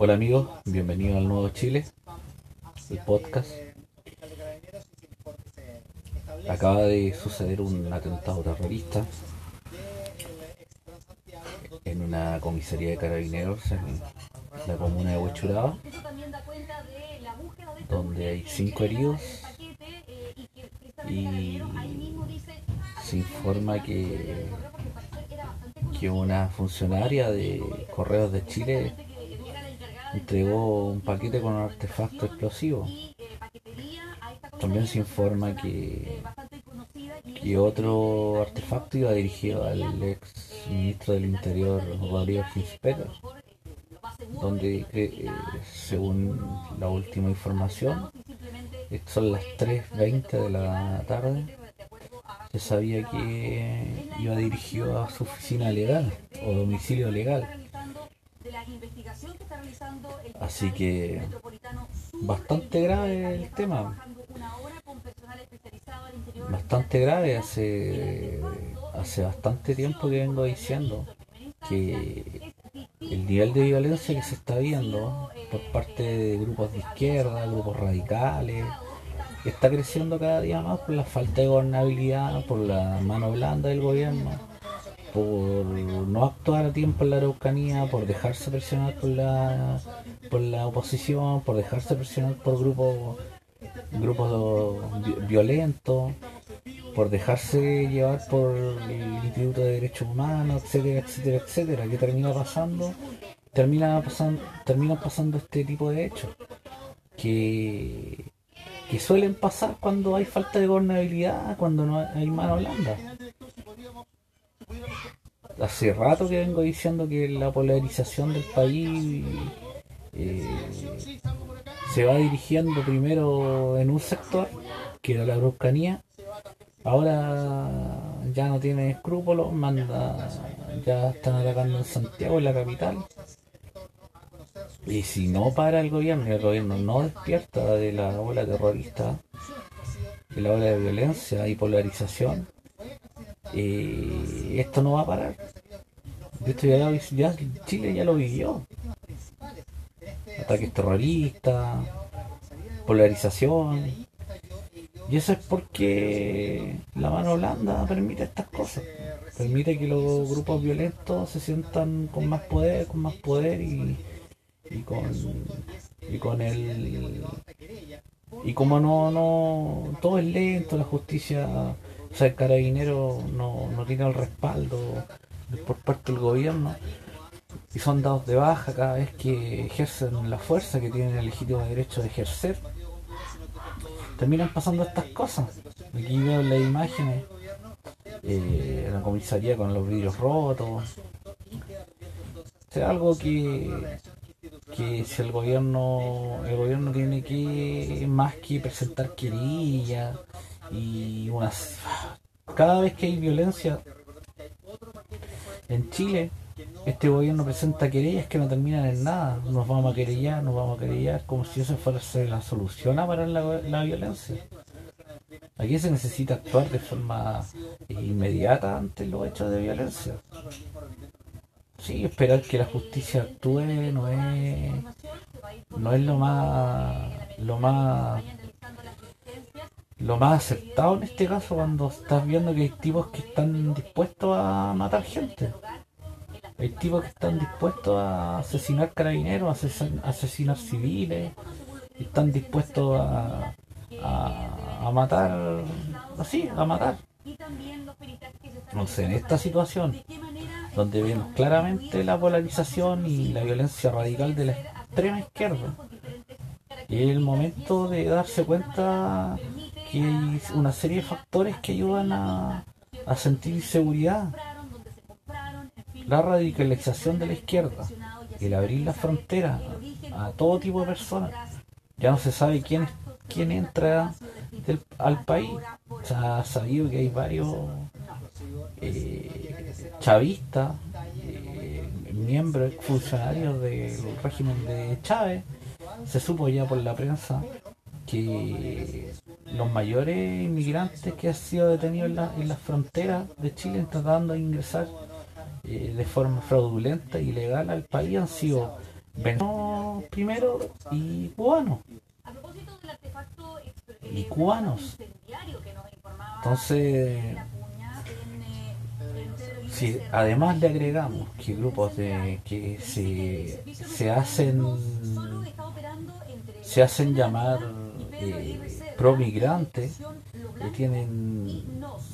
Hola amigos, bienvenidos al Nuevo Chile, el podcast. Acaba de suceder un atentado terrorista en una comisaría de carabineros en la comuna de Huechuraba, donde hay cinco heridos y se informa que, que una funcionaria de Correos de Chile entregó un paquete con un artefacto explosivo. También se informa que, que otro artefacto iba dirigido al ex ministro del Interior, Rodrigo Ginsberg, donde, eh, según la última información, son las 3.20 de la tarde, se sabía que iba dirigido a su oficina legal o domicilio legal. Así que bastante grave el tema. Bastante grave, hace, hace bastante tiempo que vengo diciendo que el nivel de violencia que se está viendo por parte de grupos de izquierda, grupos radicales, está creciendo cada día más por la falta de gobernabilidad, por la mano blanda del gobierno, por no actuar a tiempo en la Araucanía, por dejarse presionar por la, por la oposición, por dejarse presionar por grupos, grupos violentos, por dejarse llevar por el Instituto de Derechos Humanos, etcétera, etcétera, etcétera, que termina pasando, termina pasando, termina pasando este tipo de hechos que que suelen pasar cuando hay falta de gobernabilidad, cuando no hay mano blanda. Hace rato que vengo diciendo que la polarización del país eh, se va dirigiendo primero en un sector, que era la bruscanía, ahora ya no tiene escrúpulos, manda, ya están atacando en Santiago, en la capital, y si no para el gobierno y el gobierno no despierta de la ola terrorista, de la ola de violencia y polarización, eh, esto no va a parar. Esto ya, ya, Chile ya lo vivió. Ataques terroristas, polarización. Y eso es porque la mano blanda permite estas cosas. Permite que los grupos violentos se sientan con más poder, con más poder y y con y con el y como no no todo es lento la justicia o sea el carabinero no, no tiene el respaldo por parte del gobierno. Y son dados de baja cada vez que ejercen la fuerza que tienen el legítimo derecho de ejercer. Terminan pasando estas cosas. Aquí veo las imágenes eh, la comisaría con los vidrios rotos. O sea, algo que que si el gobierno el gobierno tiene que más que presentar querellas y unas cada vez que hay violencia en Chile este gobierno presenta querellas que no terminan en nada. Nos vamos a querellar nos vamos a querellar como si eso fuera la solución a parar la, la violencia. Aquí se necesita actuar de forma inmediata ante los hechos de violencia. Sí, esperar que la justicia actúe no es no es lo más lo más lo más aceptado en este caso cuando estás viendo que hay tipos que están dispuestos a matar gente. Hay tipos que están dispuestos a asesinar carabineros, a asesinar civiles, están dispuestos a, a, a matar así, a matar. Entonces, en esta situación, donde vemos claramente la polarización y la violencia radical de la extrema izquierda, es el momento de darse cuenta que hay una serie de factores que ayudan a, a sentir inseguridad. La radicalización de la izquierda, el abrir la frontera a todo tipo de personas. Ya no se sabe quién, quién entra al país. Se ha sabido que hay varios eh, chavistas, eh, miembros funcionarios del régimen de Chávez. Se supo ya por la prensa que los mayores inmigrantes que han sido detenidos en, las fronteras de Chile tratando de ingresar eh, de forma fraudulenta ilegal al país han sido venezolanos primero y cubanos. Y cubanos. Entonces, si además le agregamos que grupos de que se, se hacen se hacen llamar eh, pro que tienen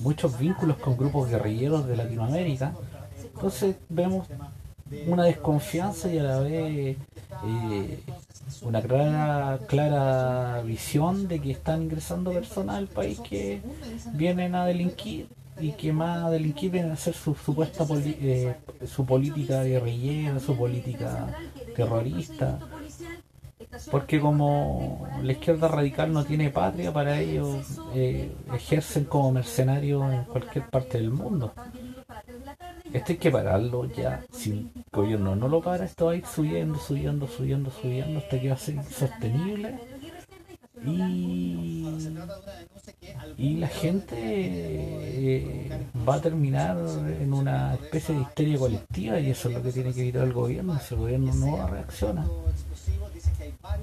muchos vínculos con grupos guerrilleros de Latinoamérica entonces vemos una desconfianza y a la vez eh, una clara, clara visión de que están ingresando personas al país que vienen a delinquir y que más a delinquir vienen a hacer su supuesta eh, su política guerrillera, su política terrorista. Porque como la izquierda radical no tiene patria, para ellos eh, ejercen como mercenarios en cualquier parte del mundo. Esto hay que pararlo ya. Si el gobierno no lo para, esto va a ir subiendo, subiendo, subiendo, subiendo hasta que va a ser insostenible. Y, y la gente eh, va a terminar en una especie de histeria colectiva y eso es lo que tiene que evitar el gobierno. Si el gobierno no reacciona,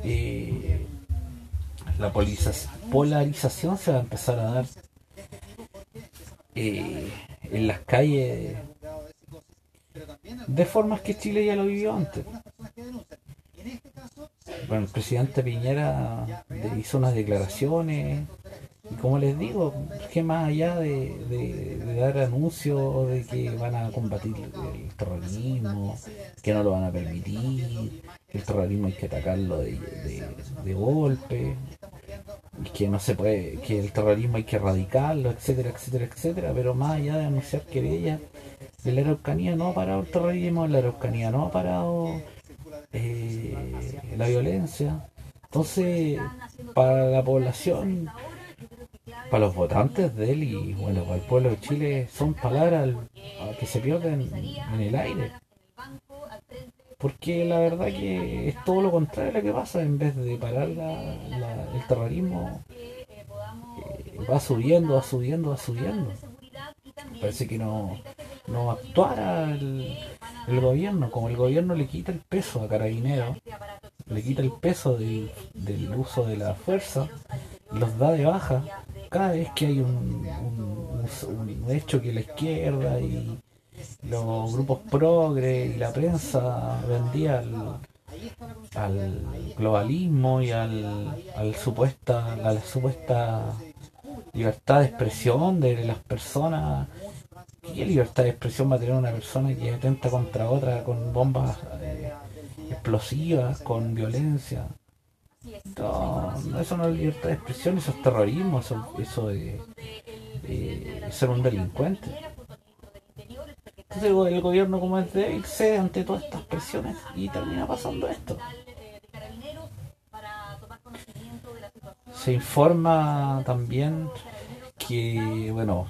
eh, la polarización se va a empezar a dar eh, en las calles de formas que Chile ya lo vivió antes. Bueno, el presidente Piñera hizo unas declaraciones y como les digo, que más allá de, dar anuncios de que van a combatir el terrorismo, que no lo van a permitir, que el terrorismo hay que atacarlo de, de golpe, que no se puede, que el terrorismo hay que erradicarlo, etcétera, etcétera, etcétera, pero más allá de anunciar que ella en la Araucanía no ha parado el terrorismo, la Araucanía no ha parado eh, la violencia. Entonces, para la población, para los votantes de él y bueno, para el pueblo de Chile, son palabras que se pierden en el aire. Porque la verdad que es todo lo contrario a lo que pasa, en vez de parar el terrorismo, eh, va subiendo, va subiendo, va subiendo. Parece que no, no actuara el, gobierno, como el gobierno le quita el peso a Carabineros, le quita el peso del, uso de la fuerza, los da de baja. Cada vez que hay un, hecho que la izquierda y los grupos progre y la prensa vendía al, globalismo y al, al supuesta, a la supuesta libertad de expresión de las personas ¿Qué libertad de expresión va a tener una persona que atenta contra otra con bombas eh, explosivas, con violencia? No, eso no es libertad de expresión, eso es terrorismo, eso, de, ser un delincuente. Entonces el gobierno como es débil cede ante todas estas presiones y termina pasando esto. Se informa también que, bueno,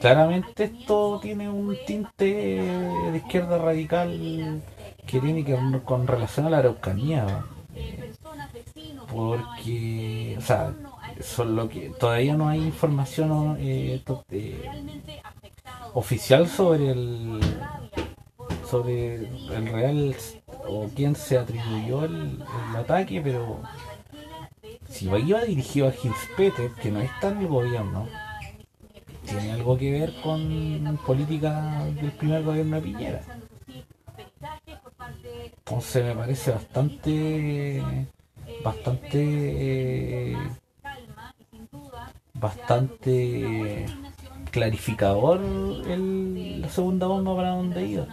claramente esto tiene un tinte de izquierda radical que tiene que con relación a la Araucanía. Porque, o sea, lo que todavía no hay información eh, eh, oficial sobre el sobre el real o quién se atribuyó el, ataque, pero si iba dirigido a Gilspete, que no está en el gobierno, tiene algo que ver con política del primer gobierno de Piñera. Entonces me parece bastante, bastante, bastante clarificador el, la segunda bomba para donde iba.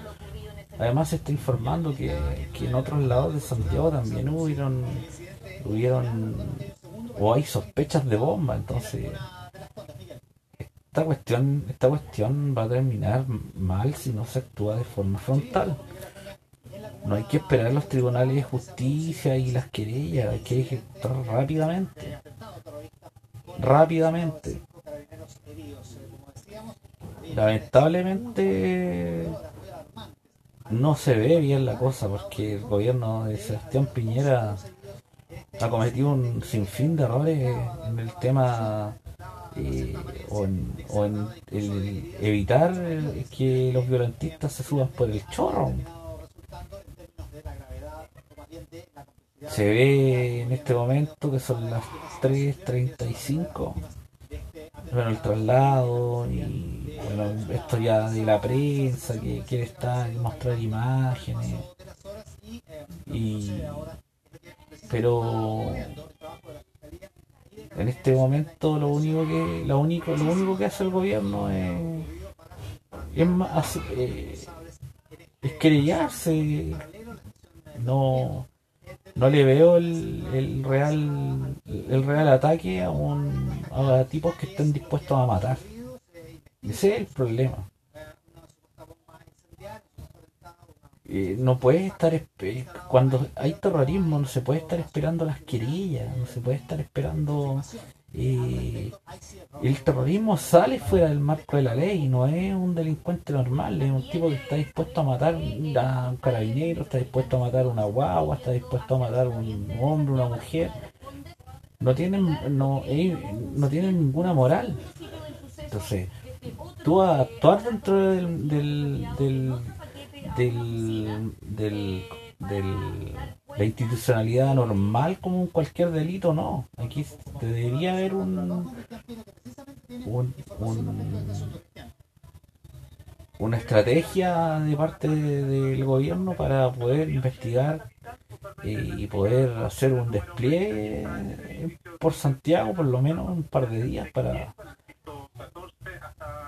Además se está informando que, que en otros lados de Santiago también hubieron, hubieron o hay sospechas de bomba, entonces esta cuestión, esta cuestión va a terminar mal si no se actúa de forma frontal. No hay que esperar los tribunales de justicia y las querellas, hay que ejecutar rápidamente. Rápidamente. Lamentablemente no se ve bien la cosa porque el gobierno de Sebastián Piñera ha cometido un sinfín de errores en el tema eh, o en, evitar que los violentistas se suban por el chorro. Se ve en este momento que son las 3.35 bueno, el traslado y bueno, esto ya de la prensa que quiere estar mostrar imágenes. Y pero en este momento lo único que lo único lo único que hace el gobierno es es, más, eh, es querellarse. No no le veo el, el real el real ataque a un a tipos que estén dispuestos a matar. Ese es el problema no puede estar cuando hay terrorismo no se puede estar esperando las querellas no se puede estar esperando eh, el terrorismo sale fuera del marco de la ley no es un delincuente normal es un tipo que está dispuesto a matar a un carabinero está dispuesto a matar a una guagua está dispuesto a matar a un hombre una mujer. No tienen no, eh, no tienen ninguna moral. Entonces tú a actuar dentro del, del del, del, del, la institucionalidad normal como cualquier delito, no. Aquí debería haber un, un, una estrategia de parte del gobierno para poder investigar y poder hacer un despliegue por Santiago por lo menos un par de días para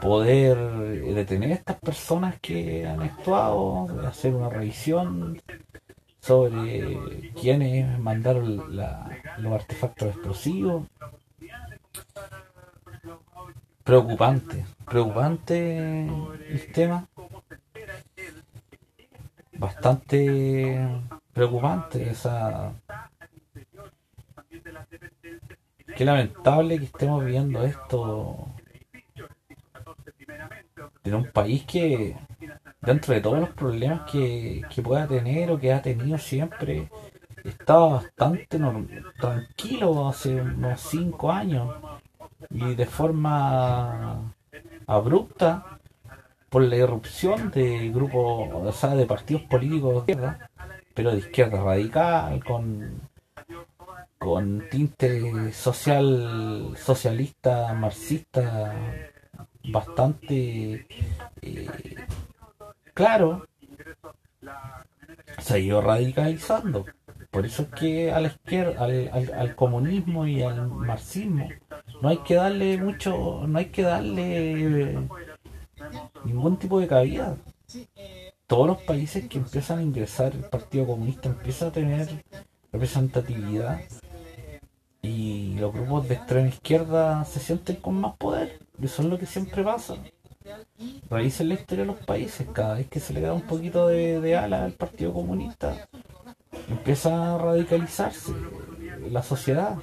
poder detener a estas personas que han actuado, hacer una revisión sobre quiénes mandaron los artefactos explosivos. Preocupante, preocupante el tema. Bastante preocupante esa... Qué lamentable que estemos viendo esto en un país que, dentro de todos los problemas que, pueda tener o que ha tenido siempre, estaba bastante tranquilo hace unos cinco años y de forma abrupta por la irrupción de grupos, o sea, de partidos políticos de izquierda, pero de izquierda radical, con, con tinte social, socialista, marxista, bastante eh, claro, se ha ido radicalizando. Por eso es que a la izquierda, al, al, comunismo y al marxismo, no hay que darle mucho, no hay que darle ningún tipo de cabida. Todos los países que empiezan a ingresar el Partido Comunista empieza a tener representatividad y los grupos de extrema izquierda se sienten con más poder. Eso es lo que siempre pasa. Revisen la historia de los países, cada vez que se le da un poquito de, ala al Partido Comunista, empieza a radicalizarse la sociedad.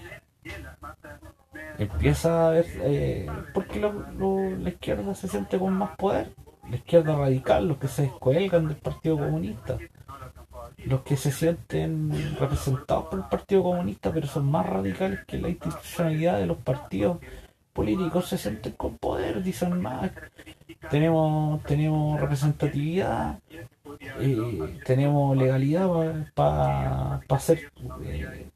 Empieza a ver eh, porque la izquierda se siente con más poder. La izquierda radical, los que se descuelgan del Partido Comunista los que se sienten representados por el Partido Comunista, pero son más radicales que la institucionalidad de los partidos políticos, se sienten con poder, dicen más. Tenemos, tenemos representatividad, eh, tenemos legalidad para hacer, eh,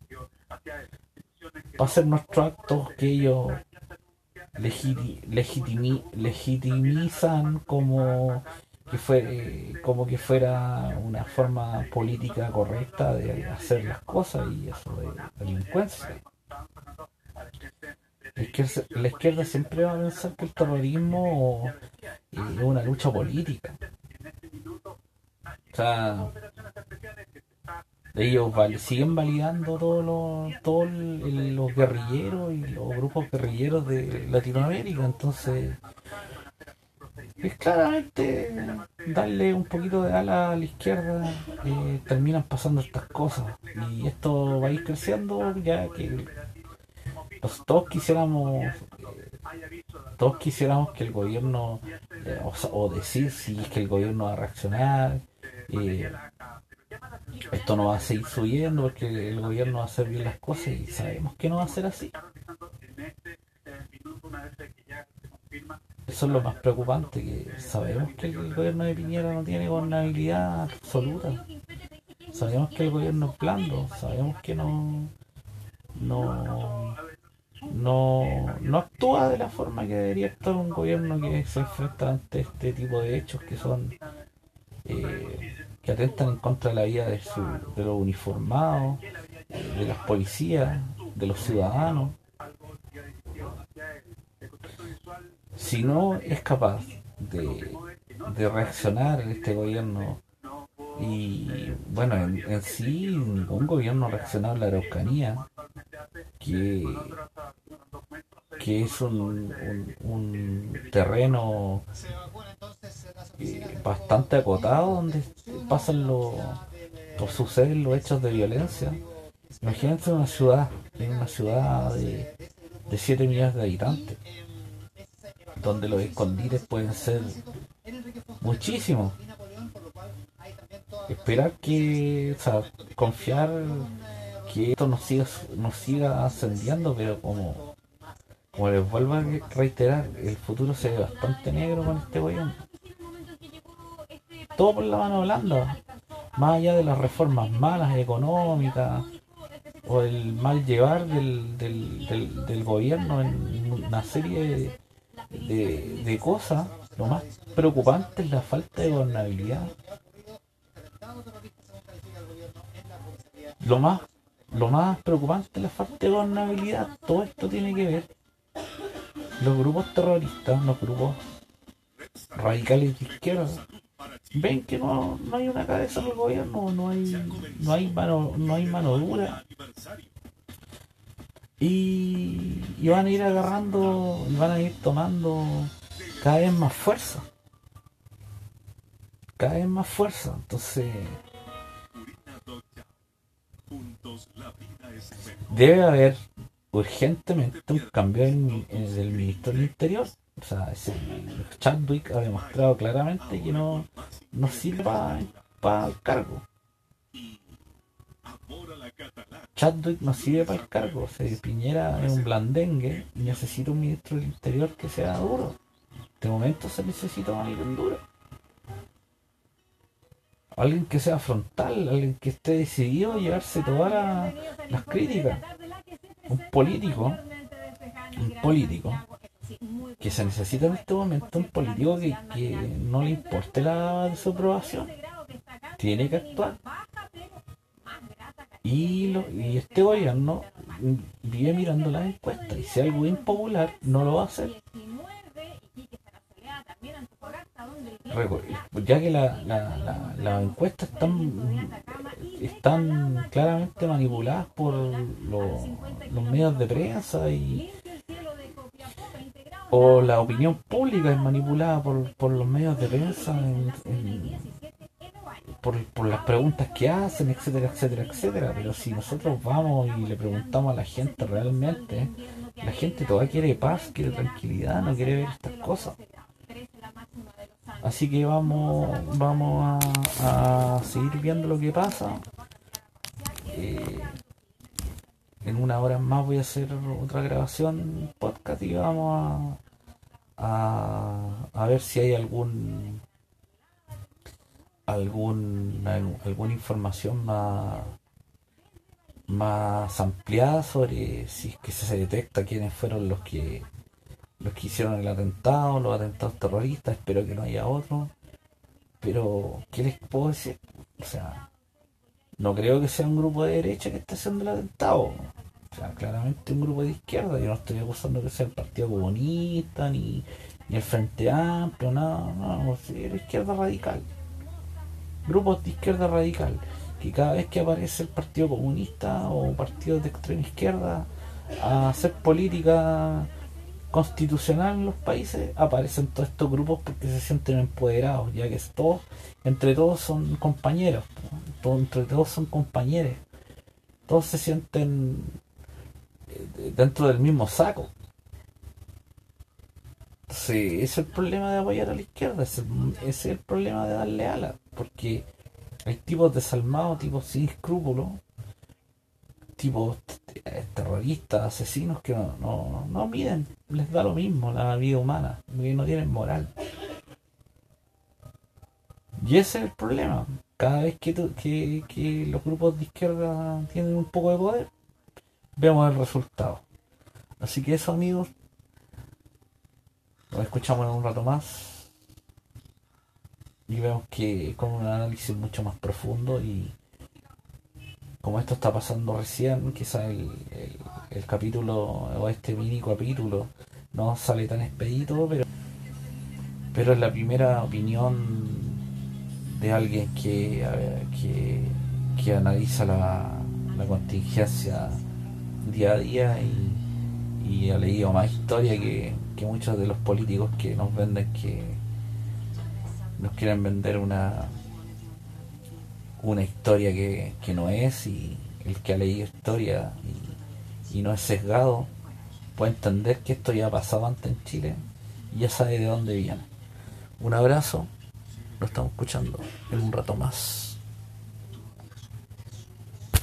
hacer nuestros actos que ellos legitimizan como que fue como que fuera una forma política correcta de hacer las cosas y eso de delincuencia. La izquierda, siempre va a pensar que el terrorismo es una lucha política. O sea, ellos siguen validando todos los, todos los guerrilleros y los grupos guerrilleros de Latinoamérica, entonces es claramente darle un poquito de ala a la izquierda eh, terminan pasando estas cosas. Y esto va a ir creciendo ya que todos quisiéramos todos quisiéramos que el gobierno eh, o, decir si es que el gobierno va a reaccionar eh, esto no va a seguir subiendo porque el gobierno va a hacer bien las cosas y sabemos que no va a ser así eso es lo más preocupante, que sabemos que el gobierno de Piñera no tiene gobernabilidad absoluta. sabemos que el gobierno es blando, sabemos que no, no, no, no actúa de la forma que debería actuar un gobierno que se enfrenta ante este tipo de hechos que son eh, que atentan en contra de la vida de, su, de los uniformados, de las policías, de los ciudadanos. Si no es capaz de, de reaccionar este gobierno y bueno, en, sí ningún gobierno reaccionado en la Araucanía, que, que es un, un, terreno eh, bastante acotado donde pasan los, o suceden los hechos de violencia. Imagínense una ciudad, una ciudad de, de 7 millones de habitantes, donde los escondites pueden ser muchísimos esperar que, o sea, confiar que esto nos siga, nos siga ascendiendo, pero como, como les vuelvo a reiterar, el futuro se ve bastante negro con este gobierno. Todo por la mano blanda, más allá de las reformas malas económicas o el mal llevar del, del, del, gobierno en una serie de, de cosas, lo más preocupante es la falta de gobernabilidad lo más, lo más preocupante es la falta de gobernabilidad. Todo esto tiene que ver. Los grupos terroristas, los grupos radicales de izquierda, ven que no, no hay una cabeza en el gobierno, no hay, no hay mano, no hay mano dura. Y, van a ir agarrando, y van a ir tomando cada vez más fuerza. Cada vez más fuerza. Entonces debe haber urgentemente un cambio en, el ministro del Interior. O sea, Chadwick ha demostrado claramente que no, no sirve para el cargo. Chadwick no sirve para el cargo. O Piñera es un blandengue y necesita un ministro del Interior que sea duro. De momento se necesita alguien duro. Alguien que sea frontal, alguien que esté decidido a llevarse todas las críticas un político, un político que se necesita en este momento, un político que, no le importe la desaprobación, tiene que actuar. Y, lo, y este gobierno vive mirando las encuestas y si algo impopular no lo va a hacer. Ya que las la, encuestas están están claramente manipuladas por los medios de prensa y o la opinión pública es manipulada por, por los medios de prensa por, por, las preguntas que hacen, etcétera, etcétera, etcétera. Pero si nosotros vamos y le preguntamos a la gente realmente, la gente todavía quiere paz, quiere tranquilidad, no quiere ver estas cosas. Así que vamos, vamos a, seguir viendo lo que pasa. Eh, en una hora más voy a hacer otra grabación podcast y vamos a, a, ver si hay algún algún alguna información más más ampliada sobre si es que se detecta quiénes fueron los que los que hicieron el atentado, los atentados terroristas, espero que no haya otro. Pero, ¿qué les puedo decir? O sea, no creo que sea un grupo de derecha que esté haciendo el atentado. O sea, claramente un grupo de izquierda. Yo no estoy acusando que sea el Partido Comunista, ni, ni el Frente Amplio, nada, no, no, izquierda radical. Grupos de izquierda radical. Que cada vez que aparece el Partido Comunista o partidos de extrema izquierda a hacer política constitucional en los países aparecen todos estos grupos porque se sienten empoderados, ya que todos, entre todos son compañeros, entre todos son compañeros, todos se sienten eh, dentro del mismo saco. Sí, es el problema de apoyar a la izquierda, ese, es el problema de darle alas, porque hay tipos desalmados, tipos sin escrúpulos, tipos terroristas, asesinos que no, no, no miden, les da lo mismo la vida humana, no tienen moral. Y ese es el problema. cada vez que, que, que los grupos de izquierda tienen un poco de poder, vemos el resultado. Así que eso amigos, nos escuchamos en un rato más. Y vemos que con un análisis mucho más profundo y como esto está pasando recién, quizá el, el, capítulo o este mini capítulo no sale tan expedito, pero, pero es la primera opinión de alguien que, que, que analiza la, la contingencia día a día y, y ha leído más historia que, que muchos de los políticos que nos venden que nos quieren vender una una historia que, que no es y el que ha leído historia y, y, no es sesgado puede entender que esto ya ha pasado antes en Chile y ya sabe de dónde viene. Un abrazo, lo estamos escuchando en un rato más.